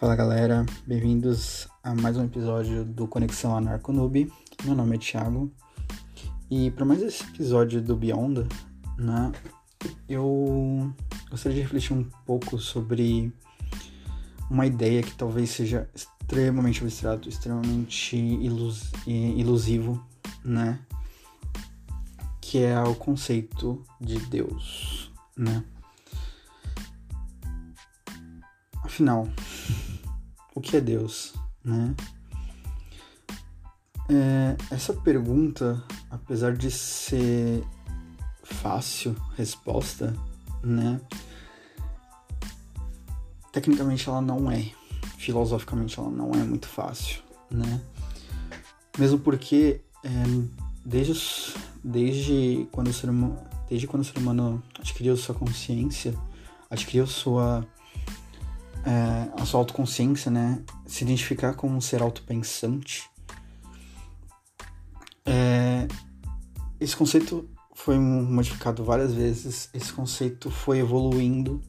Fala galera, bem-vindos a mais um episódio do Conexão Anarco Noob. Meu nome é Thiago e para mais esse episódio do Beyond, né, eu gostaria de refletir um pouco sobre uma ideia que talvez seja extremamente abstrato, extremamente ilus ilusivo, né, que é o conceito de Deus, né. Afinal, o que é Deus, né? É, essa pergunta, apesar de ser fácil resposta, né? Tecnicamente ela não é, filosoficamente ela não é muito fácil, né? Mesmo porque é, desde, desde quando o ser humano, desde quando o ser humano adquiriu sua consciência, adquiriu sua é, a sua autoconsciência, né? Se identificar como um ser autopensante. É, esse conceito foi modificado várias vezes, esse conceito foi evoluindo,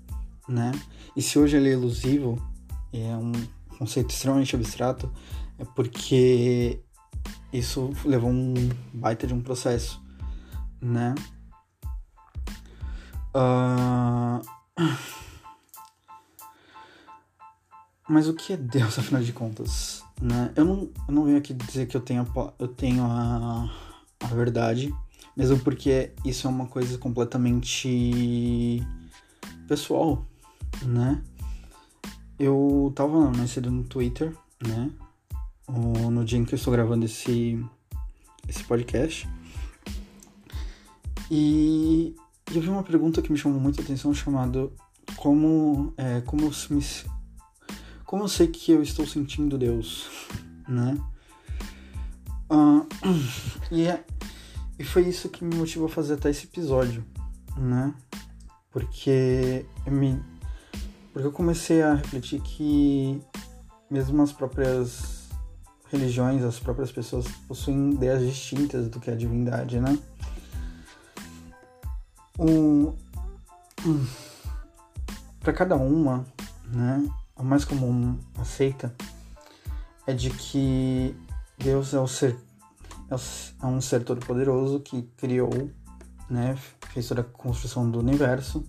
né? E se hoje ele é elusivo, é um conceito extremamente abstrato, é porque isso levou um baita de um processo, né? Uh... Mas o que é Deus, afinal de contas? Né? Eu, não, eu não venho aqui dizer que eu tenho, eu tenho a, a verdade, mesmo porque isso é uma coisa completamente pessoal, né? Eu tava mais cedo no Twitter, né? No dia em que eu estou gravando esse, esse podcast. E eu vi uma pergunta que me chamou muita atenção, chamado como, é, como me, como eu sei que eu estou sentindo Deus, né? Uh, e, é, e foi isso que me motivou a fazer até esse episódio, né? Porque eu me, porque eu comecei a refletir que mesmo as próprias religiões, as próprias pessoas possuem ideias distintas do que é a divindade, né? Um, para cada uma, né? A mais comum aceita é de que Deus é o ser é, é um ser todo poderoso que criou, né, fez toda a construção do universo,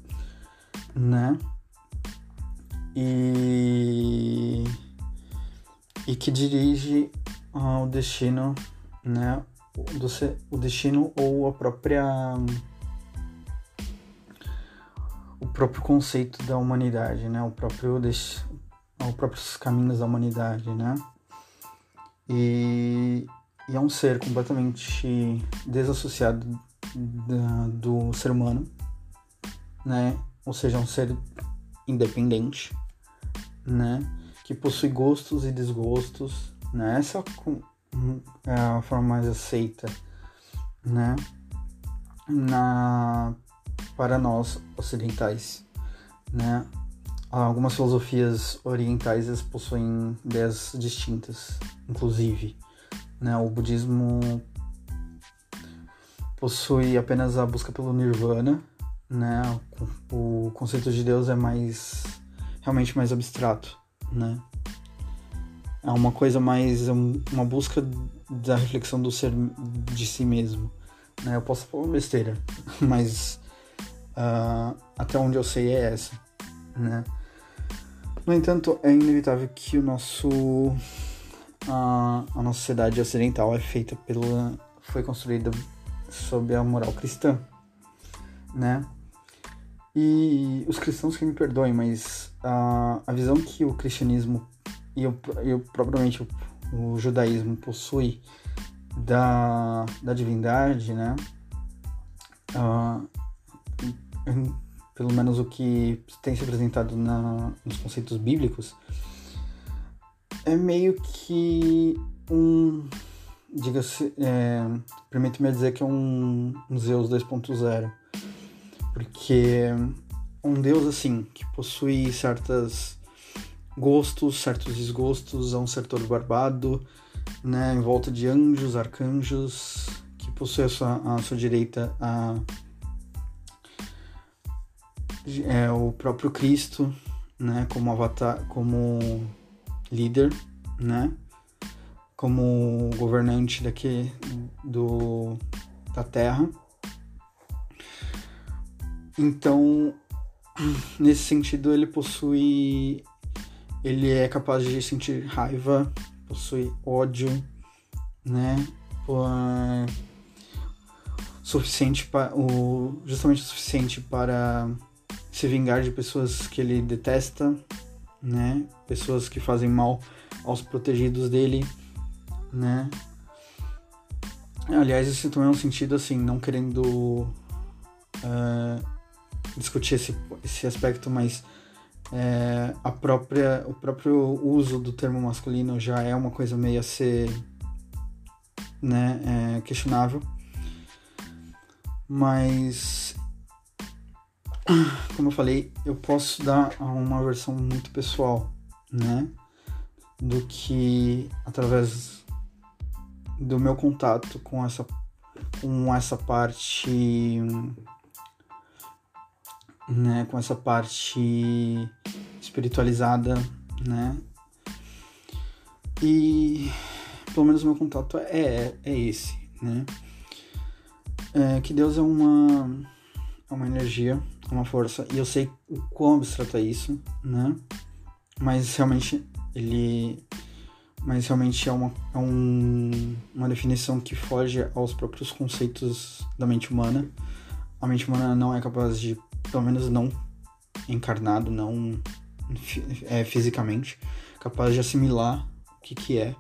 né, e e que dirige o destino, né, do o destino ou a própria o próprio conceito da humanidade, né, o próprio os próprios caminhos da humanidade, né? E, e é um ser completamente desassociado da, do ser humano, né? Ou seja, é um ser independente, né? Que possui gostos e desgostos, né? Essa é a forma mais aceita, né? Na, para nós ocidentais, né? Algumas filosofias orientais possuem ideias distintas, inclusive. Né? O budismo possui apenas a busca pelo nirvana, né? O conceito de Deus é mais realmente mais abstrato, né? É uma coisa mais uma busca da reflexão do ser de si mesmo, né? Eu posso falar besteira, mas uh, até onde eu sei é essa, né? No entanto, é inevitável que o nosso a, a nossa sociedade ocidental é feita pela foi construída sob a moral cristã, né? E os cristãos que me perdoem, mas a, a visão que o cristianismo e, o, e o, propriamente o, o judaísmo possui da, da divindade, né? Uh, pelo menos o que tem se apresentado na, nos conceitos bíblicos, é meio que um. Diga-se. É, Permite-me dizer que é um, um Zeus 2.0. Porque um Deus assim, que possui certas gostos, certos desgostos, é um setor barbado, né, em volta de anjos, arcanjos, que possui a sua, a sua direita a é o próprio Cristo, né, como avatar, como líder, né? Como governante daqui do da Terra. Então, nesse sentido, ele possui. Ele é capaz de sentir raiva, possui ódio, né? Por, suficiente para o justamente o suficiente para se vingar de pessoas que ele detesta, né? Pessoas que fazem mal aos protegidos dele, né? Aliás, isso também é um sentido assim, não querendo uh, discutir esse, esse aspecto, mas é, a própria, o próprio uso do termo masculino já é uma coisa meio a ser né, é, questionável. Mas, como eu falei, eu posso dar uma versão muito pessoal, né? Do que através do meu contato com essa, com essa parte né, com essa parte espiritualizada, né? E pelo menos meu contato é, é esse, né? É, que Deus é uma, é uma energia, uma força, e eu sei o quão abstrato é isso, né? Mas realmente ele. Mas realmente é uma, é um, uma definição que foge aos próprios conceitos da mente humana. A mente humana não é capaz de pelo menos não encarnado, não é, fisicamente, capaz de assimilar o que, que é,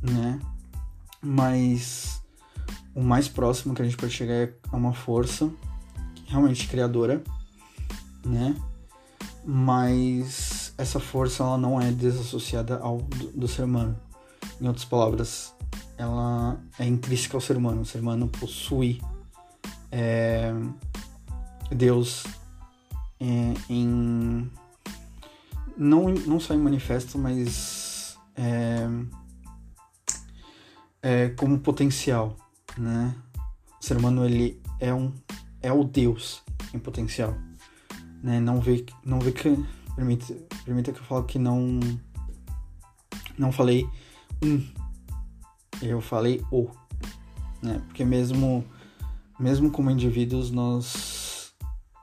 né? Mas o mais próximo que a gente pode chegar é uma força realmente criadora, né? Mas essa força ela não é desassociada ao do, do ser humano. Em outras palavras, ela é intrínseca ao ser humano. O ser humano possui é, Deus é, em não, não só em manifesto, mas é, é, como potencial, né? O ser humano ele é um é o Deus em potencial, né? Não vê não vê que permita permita que eu fale que não não falei um, eu falei o, né? Porque mesmo mesmo como indivíduos nós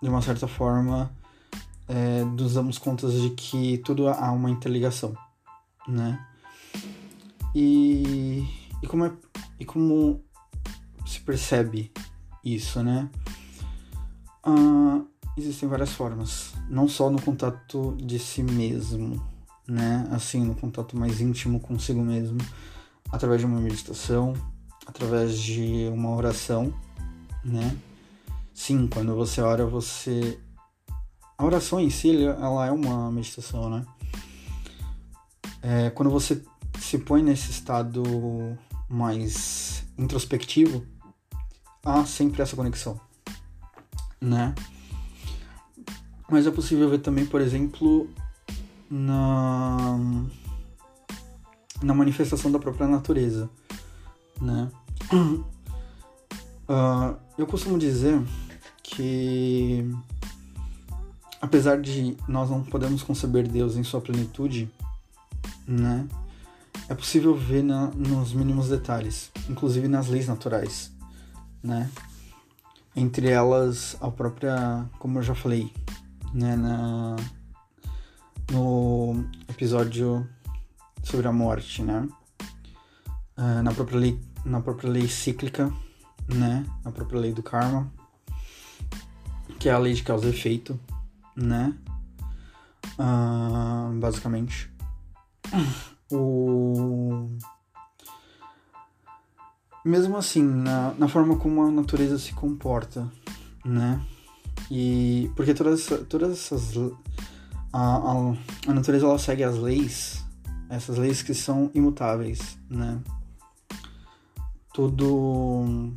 de uma certa forma, é, nos damos contas de que tudo há uma interligação, né? E, e, como, é, e como se percebe isso, né? Ah, existem várias formas, não só no contato de si mesmo, né? Assim, no contato mais íntimo consigo mesmo, através de uma meditação, através de uma oração, né? Sim, quando você ora, você. A oração em si, ela é uma meditação, né? É, quando você se põe nesse estado mais introspectivo, há sempre essa conexão, né? Mas é possível ver também, por exemplo, na, na manifestação da própria natureza, né? Uh, eu costumo dizer que apesar de nós não podemos conceber Deus em sua plenitude, né? É possível ver na, nos mínimos detalhes, inclusive nas leis naturais, né? Entre elas a própria, como eu já falei, né, na, no episódio sobre a morte, né? Uh, na própria lei, na própria lei cíclica, né? Na própria lei do karma, que é a lei de causa e efeito, né? Uh, basicamente. O... Mesmo assim, na, na forma como a natureza se comporta, né? E porque todas, todas essas a, a, a natureza ela segue as leis, essas leis que são imutáveis, né? Tudo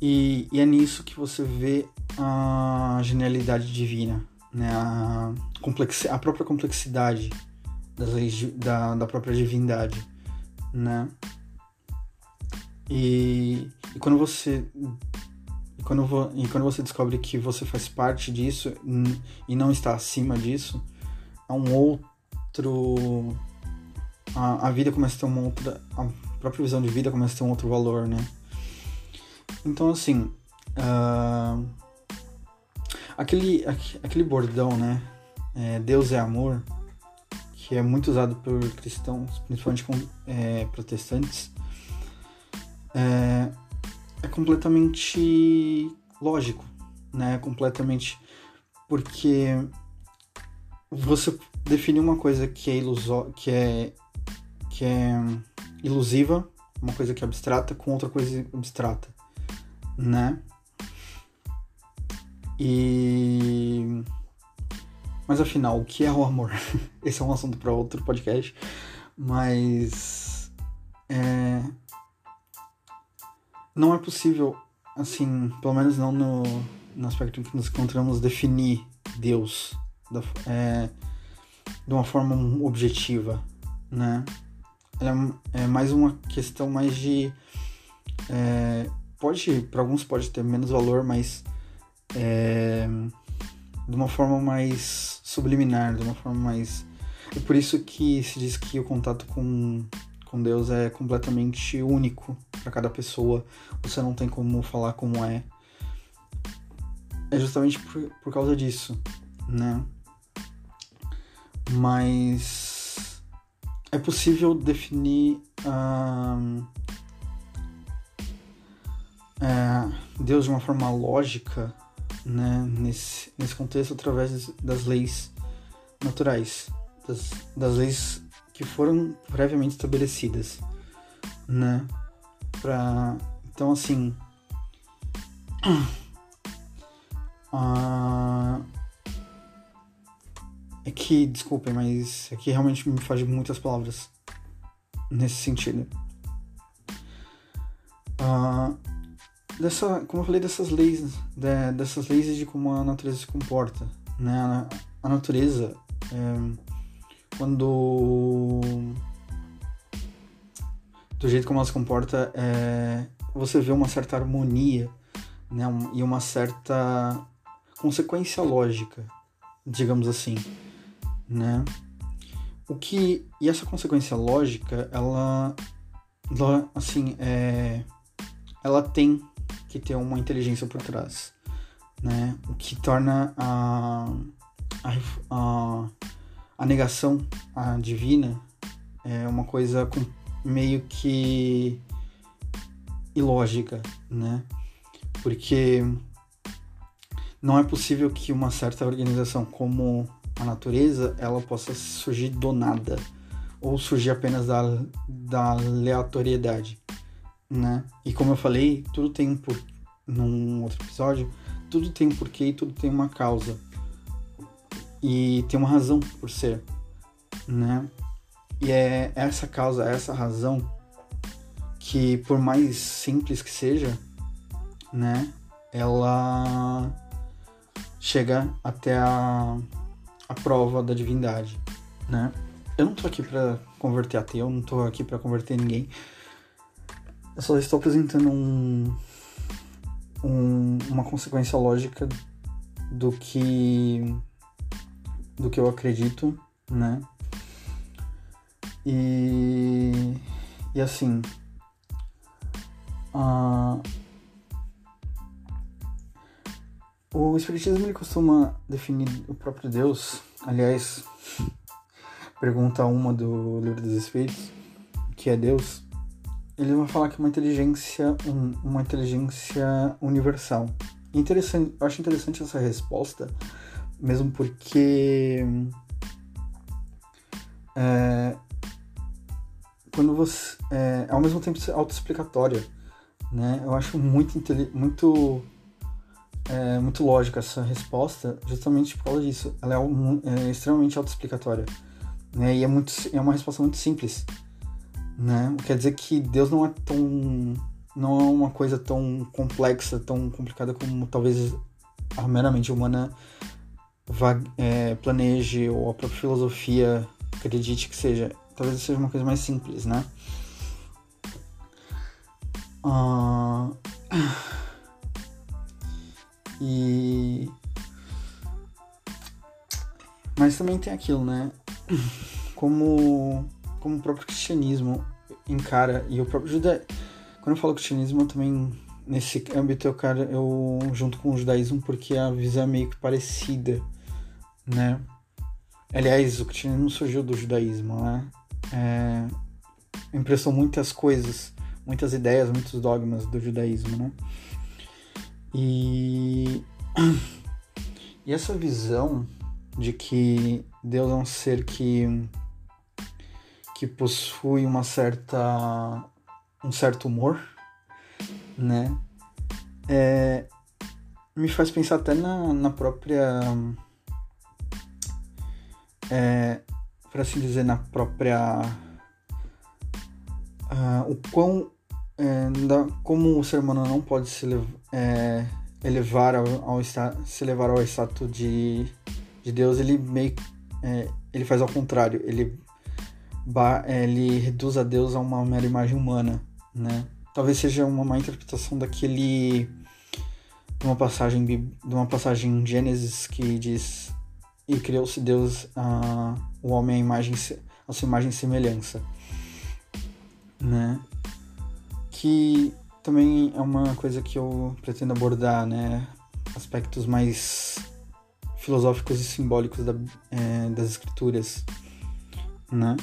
e, e, é nisso que você vê a genialidade divina, né? a, complexi a própria complexidade das leis da, da própria divindade. Né? E, e quando você e quando, e quando você descobre que você faz parte disso e não está acima disso, é um outro outro. A, a vida começa a ter uma outra. A própria visão de vida começa a ter um outro valor, né? Então, assim. Uh, aquele, aquele bordão, né? É, Deus é amor, que é muito usado por cristãos, principalmente com é, protestantes, é, é completamente lógico, né? Completamente porque você define uma coisa que é iluso, que é que é ilusiva, uma coisa que é abstrata com outra coisa abstrata, né? E mas afinal, o que é o amor? Esse é um assunto para outro podcast, mas é... não é possível, assim, pelo menos não no, no aspecto em que nos encontramos, definir Deus da, é, de uma forma objetiva, né? É, é mais uma questão mais de é, pode para alguns pode ter menos valor, mas é, de uma forma mais subliminar, de uma forma mais. É por isso que se diz que o contato com, com Deus é completamente único para cada pessoa. Você não tem como falar como é. É justamente por, por causa disso, né? Mas é possível definir é, Deus de uma forma lógica né, nesse, nesse contexto através das leis naturais, das, das leis que foram previamente estabelecidas, né? Pra, então, assim, uh, é que, desculpem, mas aqui realmente me faz muitas palavras nesse sentido. Uh, dessa, como eu falei, dessas leis, de, dessas leis de como a natureza se comporta, né? A, a natureza, é, quando do jeito como ela se comporta, é, você vê uma certa harmonia, né? E uma certa consequência lógica, digamos assim, né? O que e essa consequência lógica, ela, ela assim, é, ela tem que ter uma inteligência por trás, né? O que torna a, a, a, a negação a divina é uma coisa meio que ilógica, né? Porque não é possível que uma certa organização como a natureza ela possa surgir do nada ou surgir apenas da, da aleatoriedade né? E como eu falei, tudo tem um por... num outro episódio, tudo tem um porquê e tudo tem uma causa. E tem uma razão por ser, né? E é essa causa, essa razão que por mais simples que seja, né, ela chega até a, a prova da divindade, né? Eu não tô aqui para converter ateu, não tô aqui para converter ninguém, eu só estou apresentando um, um, uma consequência lógica do que do que eu acredito, né? E, e assim, uh, o Espiritismo ele costuma definir o próprio Deus, aliás, pergunta uma do Livro dos Espíritos, que é Deus, ele vai falar que é uma inteligência, um, uma inteligência universal. Interessante, eu acho interessante essa resposta, mesmo porque é, quando você é, ao mesmo tempo autoexplicatória, né? Eu acho muito muito é, muito lógica essa resposta, justamente por causa disso. Ela é, é extremamente autoexplicatória, né? E é muito é uma resposta muito simples né? Quer dizer que Deus não é tão não é uma coisa tão complexa, tão complicada como talvez a meramente humana é, planeje ou a própria filosofia acredite que seja. Talvez seja uma coisa mais simples, né? Uh... E mas também tem aquilo, né? como, como o próprio cristianismo encara, e o próprio judaísmo. Quando eu falo cristianismo, eu também, nesse âmbito, eu, cara, eu junto com o judaísmo, porque a visão é meio que parecida, né? Aliás, o cristianismo surgiu do judaísmo, né? É, emprestou muitas coisas, muitas ideias, muitos dogmas do judaísmo, né? E, e essa visão de que Deus é um ser que que possui uma certa um certo humor, né? É, me faz pensar até na, na própria é, para assim dizer na própria uh, o quão é, da, como o ser humano não pode se é, elevar ao, ao se elevar ao status de, de Deus, ele meio é, ele faz ao contrário, ele ele reduz a Deus a uma mera imagem humana, né? Talvez seja uma má interpretação daquele de uma passagem de uma passagem em Gênesis que diz e criou-se Deus a o homem a imagem a sua imagem e semelhança, né? Que também é uma coisa que eu pretendo abordar, né? Aspectos mais filosóficos e simbólicos da, é, das escrituras, né?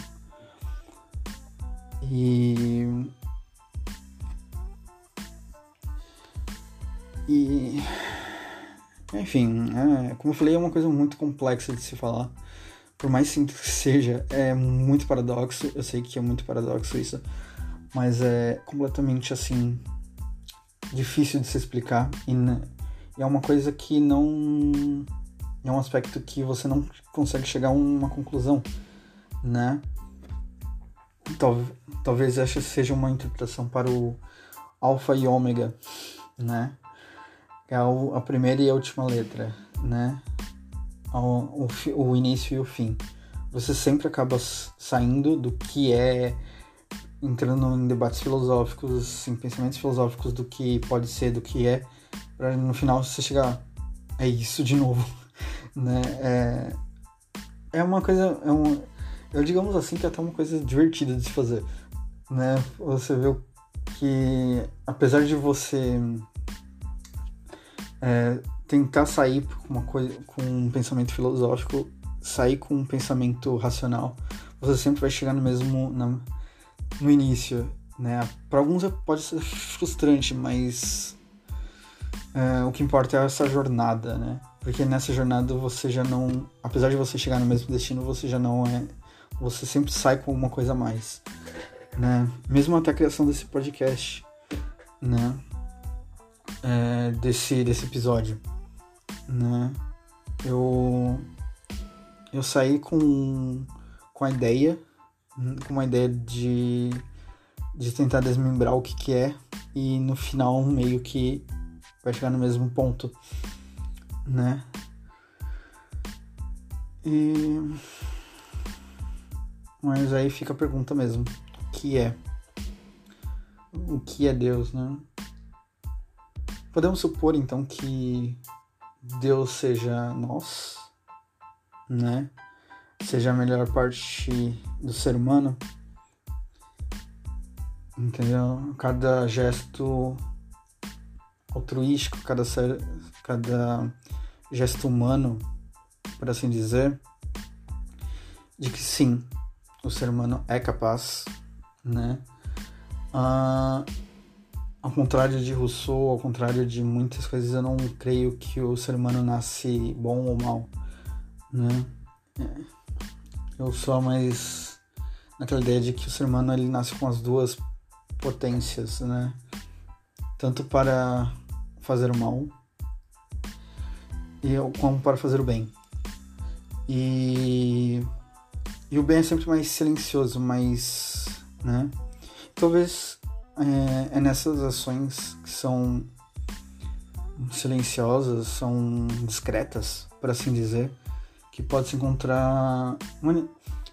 E e enfim, é, como eu falei, é uma coisa muito complexa de se falar. Por mais simples que seja, é muito paradoxo. Eu sei que é muito paradoxo isso, mas é completamente assim difícil de se explicar e, e é uma coisa que não é um aspecto que você não consegue chegar a uma conclusão, né? Tal, talvez essa seja uma interpretação para o alfa e ômega, né? É a, primeira e a última letra, né? O, o, o início e o fim. Você sempre acaba saindo do que é entrando em debates filosóficos, em pensamentos filosóficos do que pode ser, do que é, para no final você chegar é isso de novo, né? É, é uma coisa, é um, eu digamos assim que é até uma coisa divertida de se fazer, né? Você vê que apesar de você é, tentar sair com uma coisa, com um pensamento filosófico, sair com um pensamento racional, você sempre vai chegar no mesmo na, no início, né? Para alguns pode ser frustrante, mas é, o que importa é essa jornada, né? Porque nessa jornada você já não, apesar de você chegar no mesmo destino, você já não é, você sempre sai com uma coisa a mais, né? Mesmo até a criação desse podcast, né? É, desse desse episódio, né? Eu eu saí com com a ideia com uma ideia de, de tentar desmembrar o que, que é e no final meio que vai chegar no mesmo ponto, né? E... Mas aí fica a pergunta mesmo, o que é? O que é Deus, né? Podemos supor então que Deus seja nós, né? seja a melhor parte do ser humano. Entendeu? Cada gesto altruístico, cada, ser, cada gesto humano, por assim dizer, de que sim, o ser humano é capaz, né? Ah, ao contrário de Rousseau, ao contrário de muitas coisas, eu não creio que o ser humano nasce bom ou mal, né? É eu sou mais naquela ideia de que o ser humano ele nasce com as duas potências, né? Tanto para fazer o mal e como para fazer o bem. E, e o bem é sempre mais silencioso, mais, né? Talvez é, é nessas ações que são silenciosas, são discretas, por assim dizer, que pode se encontrar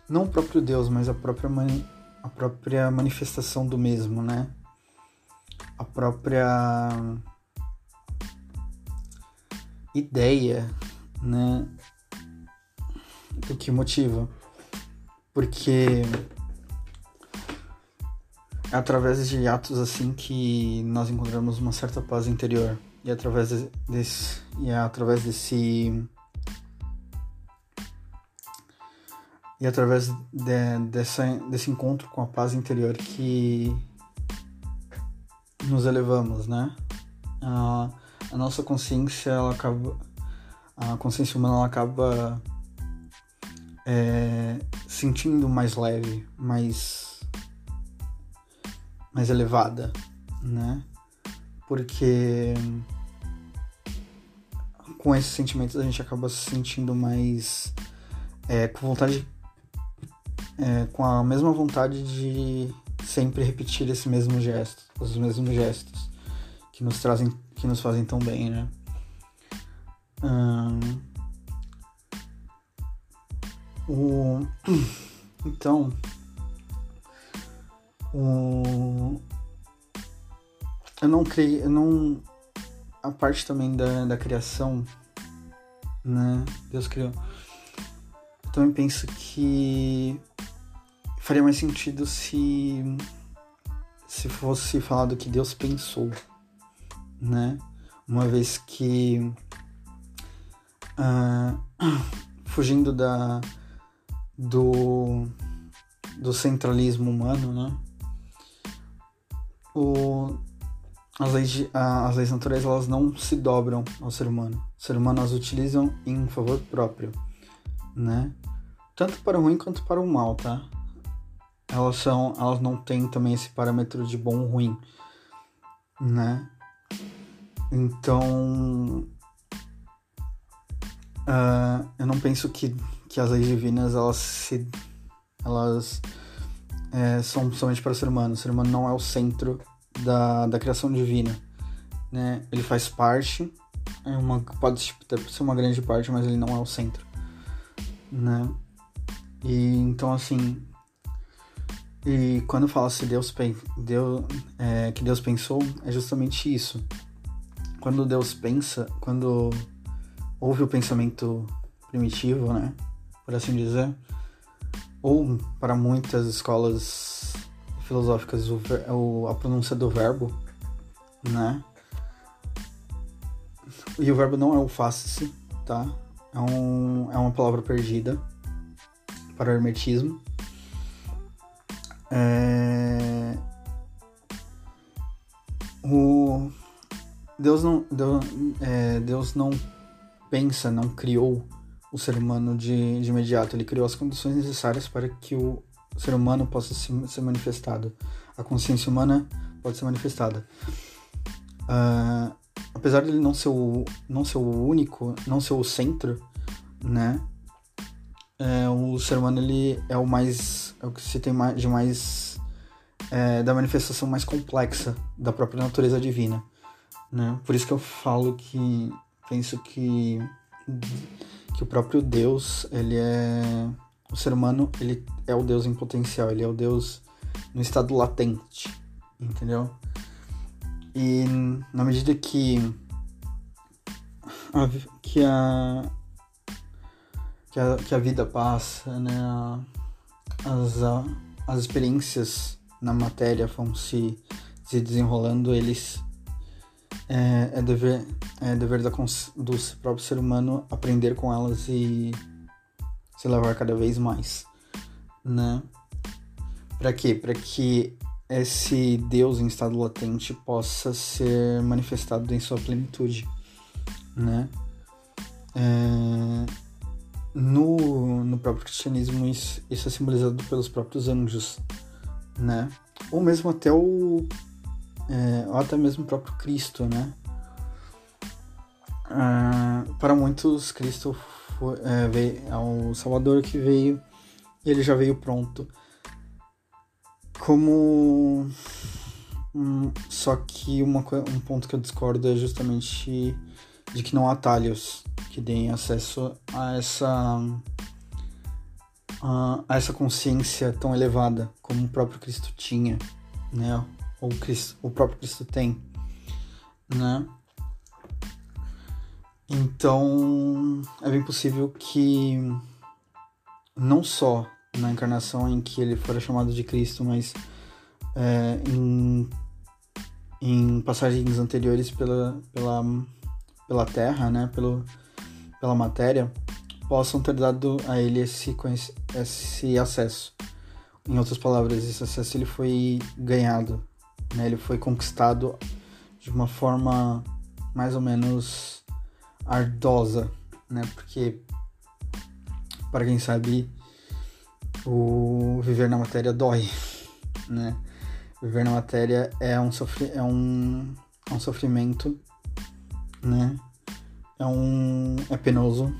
não o próprio Deus, mas a própria mani, a própria manifestação do mesmo, né? A própria ideia, né, do que motiva. porque através de atos assim que nós encontramos uma certa paz interior e através desse e é através desse e através de, dessa, desse encontro com a paz interior que nos elevamos, né? A, a nossa consciência, ela acaba, a consciência humana, ela acaba é, sentindo mais leve, mais, mais elevada, né? Porque com esses sentimentos a gente acaba se sentindo mais é, com vontade é, com a mesma vontade de sempre repetir esse mesmo gesto, os mesmos gestos que nos trazem, que nos fazem tão bem, né? Hum, o, então, eu não creio, eu não a parte também da, da criação, né? Deus criou. Eu também penso que faria mais sentido se se fosse falado que Deus pensou, né? Uma vez que uh, fugindo da do do centralismo humano, né? O, as leis, as leis naturais elas não se dobram ao ser humano. O ser humano as utilizam em favor próprio, né? Tanto para o ruim quanto para o mal, tá? elas são elas não têm também esse parâmetro de bom ou ruim né então uh, eu não penso que, que as leis divinas elas se elas é, são somente para o ser humano. O ser humano não é o centro da, da criação divina né? Ele faz parte é uma pode ser uma grande parte mas ele não é o centro né? E então assim e quando fala se Deus, Deus é, que Deus pensou, é justamente isso. Quando Deus pensa, quando houve o pensamento primitivo, né, por assim dizer, ou para muitas escolas filosóficas o, a pronúncia do verbo, né? E o verbo não é o face, tá? É, um, é uma palavra perdida para o hermetismo é... O... Deus não, Deus, é, Deus não pensa, não criou o ser humano de, de imediato. Ele criou as condições necessárias para que o ser humano possa se, ser manifestado. A consciência humana pode ser manifestada. Uh, apesar de ele não ser o, não ser o único, não ser o centro, né? é, o ser humano ele é o mais é o que se tem de mais é, da manifestação mais complexa da própria natureza divina né por isso que eu falo que penso que que o próprio Deus ele é o ser humano ele é o Deus em potencial ele é o Deus no estado latente entendeu e na medida que a, que a que a, que a vida passa, né? As, as experiências na matéria vão se, se desenrolando, eles é, é, dever, é dever da, do próprio ser humano aprender com elas e se levar cada vez mais, né? Para quê? Para que esse Deus em estado latente possa ser manifestado em sua plenitude, né? É, no, no próprio cristianismo isso, isso é simbolizado pelos próprios anjos, né? Ou mesmo até o é, ou até mesmo o próprio Cristo, né? Ah, para muitos, Cristo foi, é, veio, é o Salvador que veio ele já veio pronto. Como. Hum, só que uma, um ponto que eu discordo é justamente de que não há atalhos que deem acesso a essa a, essa consciência tão elevada como o próprio Cristo tinha, né? O, Cristo, o próprio Cristo tem, né? Então é bem possível que não só na encarnação em que ele fora chamado de Cristo, mas é, em, em passagens anteriores pela, pela, pela Terra, né, pelo, pela matéria, possam ter dado a ele esse, esse acesso. Em outras palavras, esse acesso ele foi ganhado, né, ele foi conquistado de uma forma mais ou menos ardosa, né, porque para quem sabe o viver na matéria dói, né? Viver na matéria é um, sofri é um, é um sofrimento, né? É um é penoso,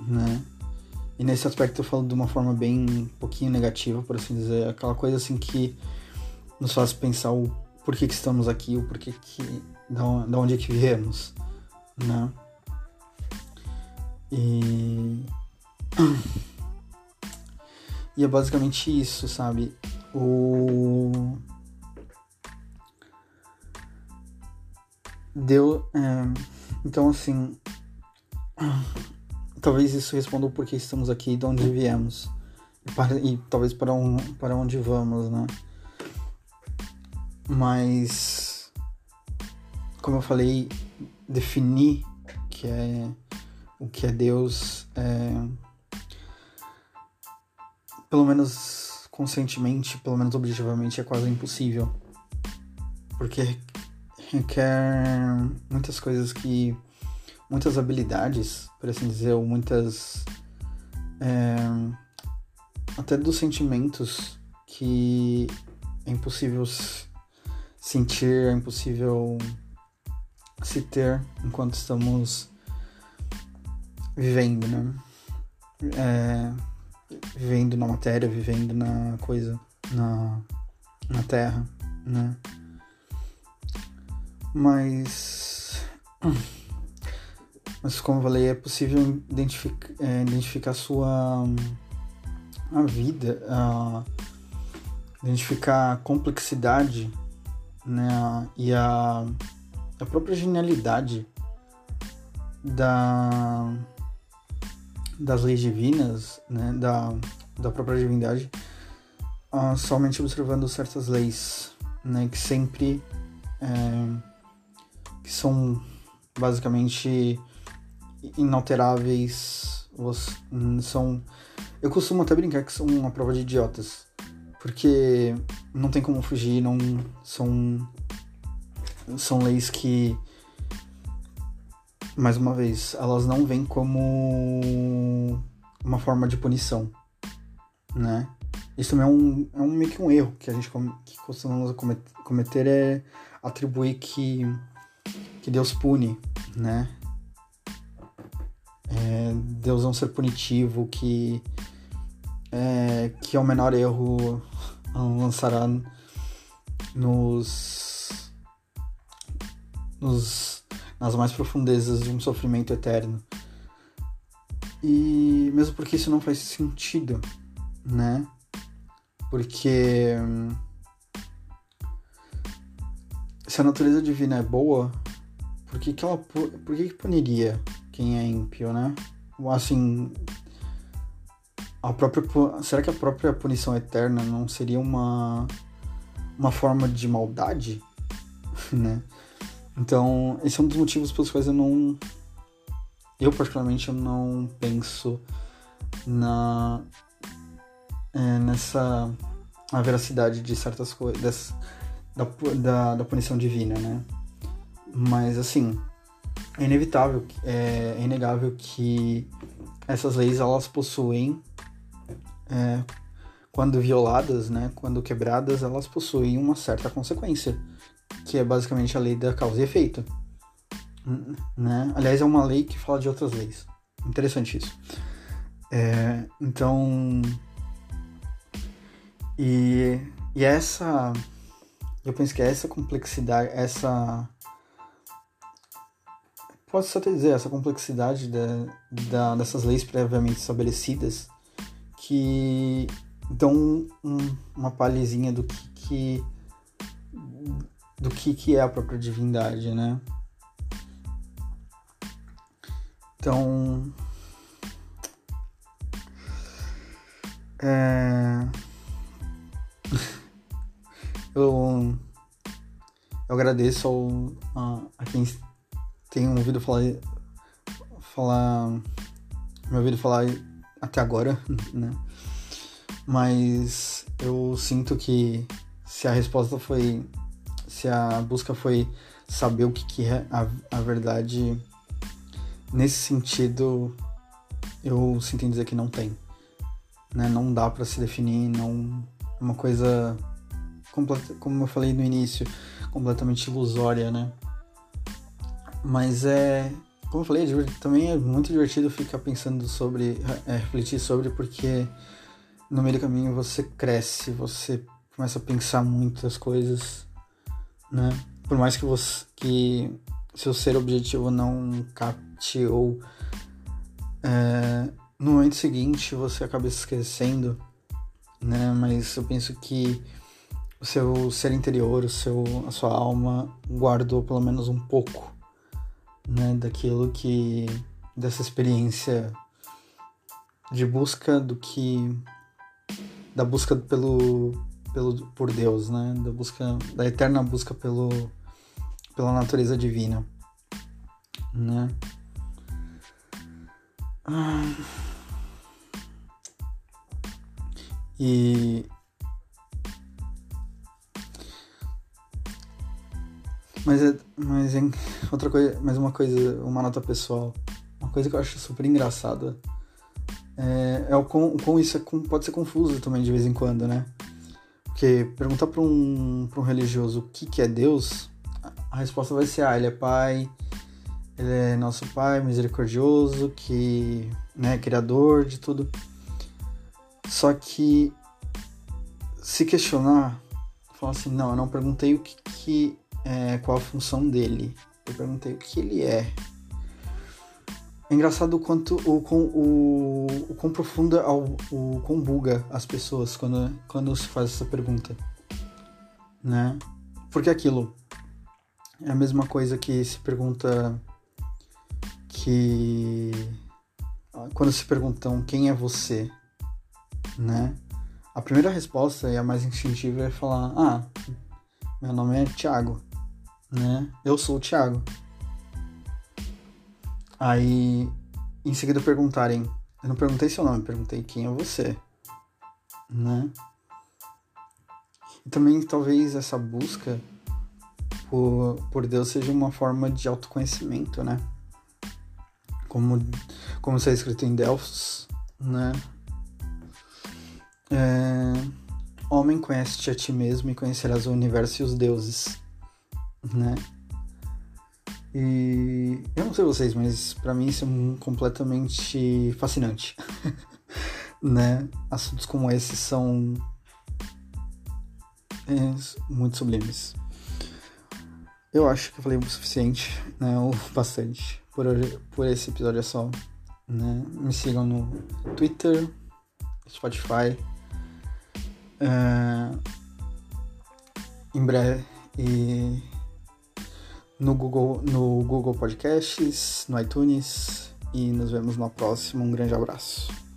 né? E nesse aspecto eu falo de uma forma bem um pouquinho negativa, por assim dizer, aquela coisa assim que nos faz pensar o porquê que estamos aqui, o porquê que da onde é que viemos, né? E e é basicamente isso, sabe? O. Deu. É... Então, assim. Talvez isso responda o porquê estamos aqui de onde viemos. E, para... e talvez para, um... para onde vamos, né? Mas. Como eu falei, definir que é o que é Deus é pelo menos conscientemente, pelo menos objetivamente, é quase impossível. Porque requer muitas coisas que. muitas habilidades, por assim dizer, ou muitas. É, até dos sentimentos que é impossível sentir, é impossível se ter enquanto estamos vivendo, né? É, vivendo na matéria, vivendo na coisa, na, na terra, né? Mas. Mas como eu falei, é possível identificar, é, identificar a sua. a vida, a, identificar a complexidade né, e a, a própria genialidade da das leis divinas, né, da, da própria divindade, uh, somente observando certas leis, né, que sempre é, que são basicamente inalteráveis, são eu costumo até brincar que são uma prova de idiotas, porque não tem como fugir, não são são leis que mais uma vez, elas não vêm como uma forma de punição, né? Isso também é um, é um meio que um erro que a gente que costumamos cometer é atribuir que, que Deus pune, né? É, Deus é um ser punitivo que é, que é o menor erro lançará nos nos nas mais profundezas de um sofrimento eterno. E mesmo porque isso não faz sentido, né? Porque se a natureza divina é boa, por que, que ela por que, que puniria quem é ímpio, né? Assim, a própria será que a própria punição eterna não seria uma uma forma de maldade, né? Então, esse é um dos motivos pelos quais eu não. Eu, particularmente, eu não penso na. É, nessa. a veracidade de certas coisas. Da, da, da punição divina, né? Mas, assim. É inevitável, é, é inegável que essas leis elas possuem. É, quando violadas, né, quando quebradas, elas possuem uma certa consequência que é basicamente a lei da causa e efeito. Né? Aliás, é uma lei que fala de outras leis. Interessante isso. É, então. E, e essa. Eu penso que é essa complexidade, essa. Posso até dizer, essa complexidade da, da, dessas leis previamente estabelecidas que dão um, uma palhezinha do que, que do que, que é a própria divindade, né? Então. É... eu, eu agradeço ao, a, a quem tem ouvido falar, falar, me ouvido falar até agora, né? Mas eu sinto que se a resposta foi, se a busca foi saber o que, que é a, a verdade, nesse sentido, eu sinto em dizer que não tem né? Não dá para se definir, não é uma coisa como eu falei no início, completamente ilusória, né? Mas é, como eu falei, é também é muito divertido ficar pensando sobre, é, refletir sobre, porque no meio do caminho você cresce, você começa a pensar muitas coisas, né? Por mais que você que seu ser objetivo não capte ou é, no momento seguinte você acaba esquecendo, né? Mas eu penso que o seu ser interior, o seu, a sua alma guardou pelo menos um pouco, né? Daquilo que dessa experiência de busca do que da busca pelo, pelo por Deus, né? Da busca da eterna busca pelo pela natureza divina, né? Ah. E mas é, mas é, outra coisa, mais uma coisa, uma nota pessoal, uma coisa que eu acho super engraçada é, é o quão, quão isso é, pode ser confuso também de vez em quando, né? Porque perguntar para um, pra um religioso o que, que é Deus, a resposta vai ser: ah, ele é pai, ele é nosso pai misericordioso, que né, criador de tudo. Só que se questionar, falar assim, não, eu não perguntei o que, que é, qual a função dele. Eu perguntei o que ele é. É engraçado o quanto o, o, o quão profunda o, o quão buga as pessoas quando, quando se faz essa pergunta. Né? Porque aquilo é a mesma coisa que se pergunta que quando se perguntam quem é você, né? A primeira resposta e a mais instintiva é falar: "Ah, meu nome é Thiago", né? Eu sou o Thiago. Aí em seguida perguntarem, eu não perguntei seu nome, perguntei quem é você, né? E também talvez essa busca por, por Deus seja uma forma de autoconhecimento, né? Como, como está escrito em Delfos, né? É... Homem, conhece-te a ti mesmo e conhecerás o universo e os deuses, né? E eu não sei vocês, mas para mim isso é completamente fascinante, né? Assuntos como esses são é, muito sublimes. Eu acho que eu falei o suficiente, né? Ou bastante por, hoje, por esse episódio só. Né? Me sigam no Twitter, Spotify, Uh, em breve e no Google, no Google Podcasts, no iTunes e nos vemos na próxima. Um grande abraço.